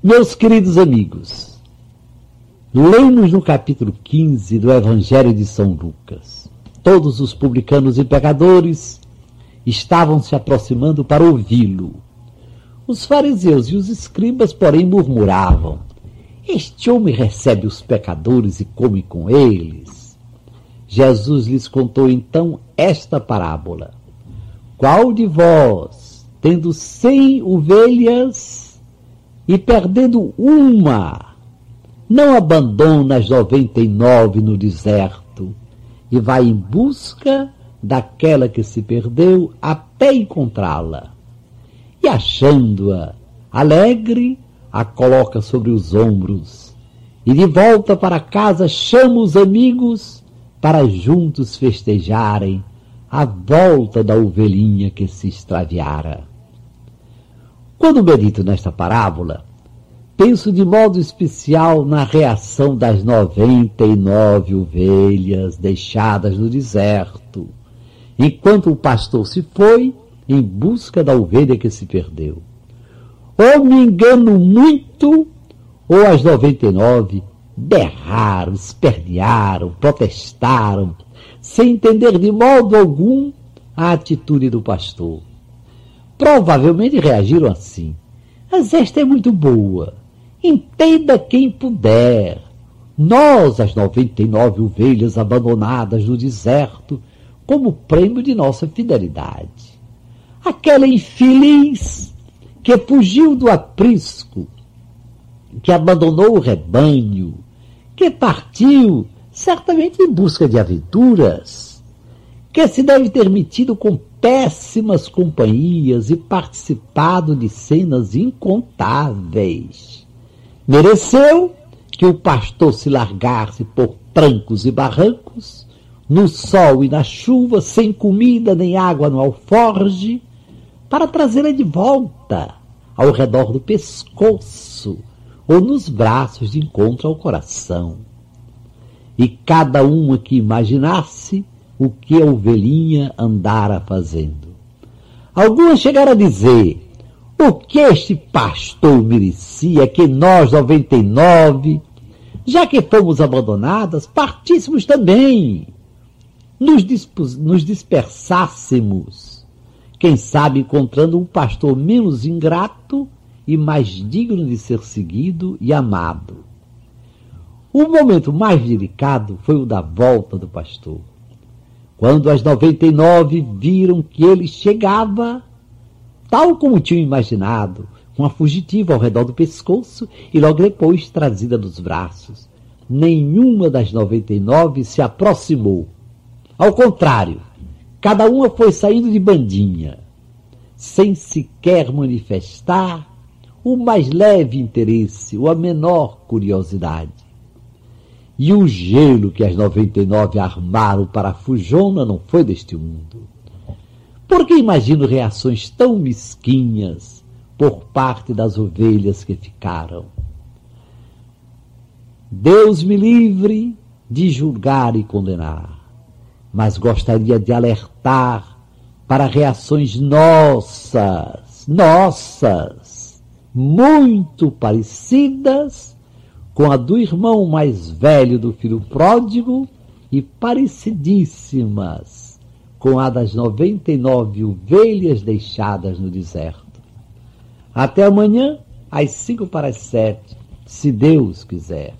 Meus queridos amigos, lemos no capítulo 15 do Evangelho de São Lucas. Todos os publicanos e pecadores estavam se aproximando para ouvi-lo. Os fariseus e os escribas, porém, murmuravam: Este homem recebe os pecadores e come com eles. Jesus lhes contou então esta parábola: Qual de vós, tendo cem ovelhas e perdendo uma, não abandona as noventa e nove no deserto e vai em busca daquela que se perdeu até encontrá-la? E achando-a alegre, a coloca sobre os ombros e de volta para casa chama os amigos para juntos festejarem a volta da ovelhinha que se extraviara. Quando medito nesta parábola, penso de modo especial na reação das noventa e nove ovelhas deixadas no deserto, enquanto o pastor se foi em busca da ovelha que se perdeu. Ou me engano muito, ou as noventa e nove berraram, espernearam, protestaram, sem entender de modo algum a atitude do pastor. Provavelmente reagiram assim. Mas esta é muito boa. Entenda quem puder. Nós, as 99 ovelhas abandonadas no deserto, como prêmio de nossa fidelidade. Aquela infeliz que fugiu do aprisco, que abandonou o rebanho, que partiu certamente em busca de aventuras, que se deve ter metido com péssimas companhias e participado de cenas incontáveis. Mereceu que o pastor se largasse por trancos e barrancos, no sol e na chuva, sem comida nem água no alforge, para trazê-la de volta ao redor do pescoço ou nos braços de encontro ao coração e cada uma que imaginasse o que a ovelhinha andara fazendo. Algumas chegaram a dizer, o que este pastor merecia que nós, 99, já que fomos abandonadas, partíssemos também, nos, nos dispersássemos, quem sabe encontrando um pastor menos ingrato e mais digno de ser seguido e amado. O momento mais delicado foi o da volta do pastor. Quando as 99 viram que ele chegava, tal como tinham imaginado, com a fugitiva ao redor do pescoço e logo depois trazida nos braços. Nenhuma das 99 se aproximou. Ao contrário, cada uma foi saindo de bandinha, sem sequer manifestar o mais leve interesse ou a menor curiosidade. E o gelo que as 99 armaram para a fujona não foi deste mundo. Porque imagino reações tão mesquinhas por parte das ovelhas que ficaram. Deus me livre de julgar e condenar, mas gostaria de alertar para reações nossas, nossas, muito parecidas com a do irmão mais velho do filho pródigo e parecidíssimas com a das noventa e nove ovelhas deixadas no deserto. Até amanhã, às cinco para as sete, se Deus quiser.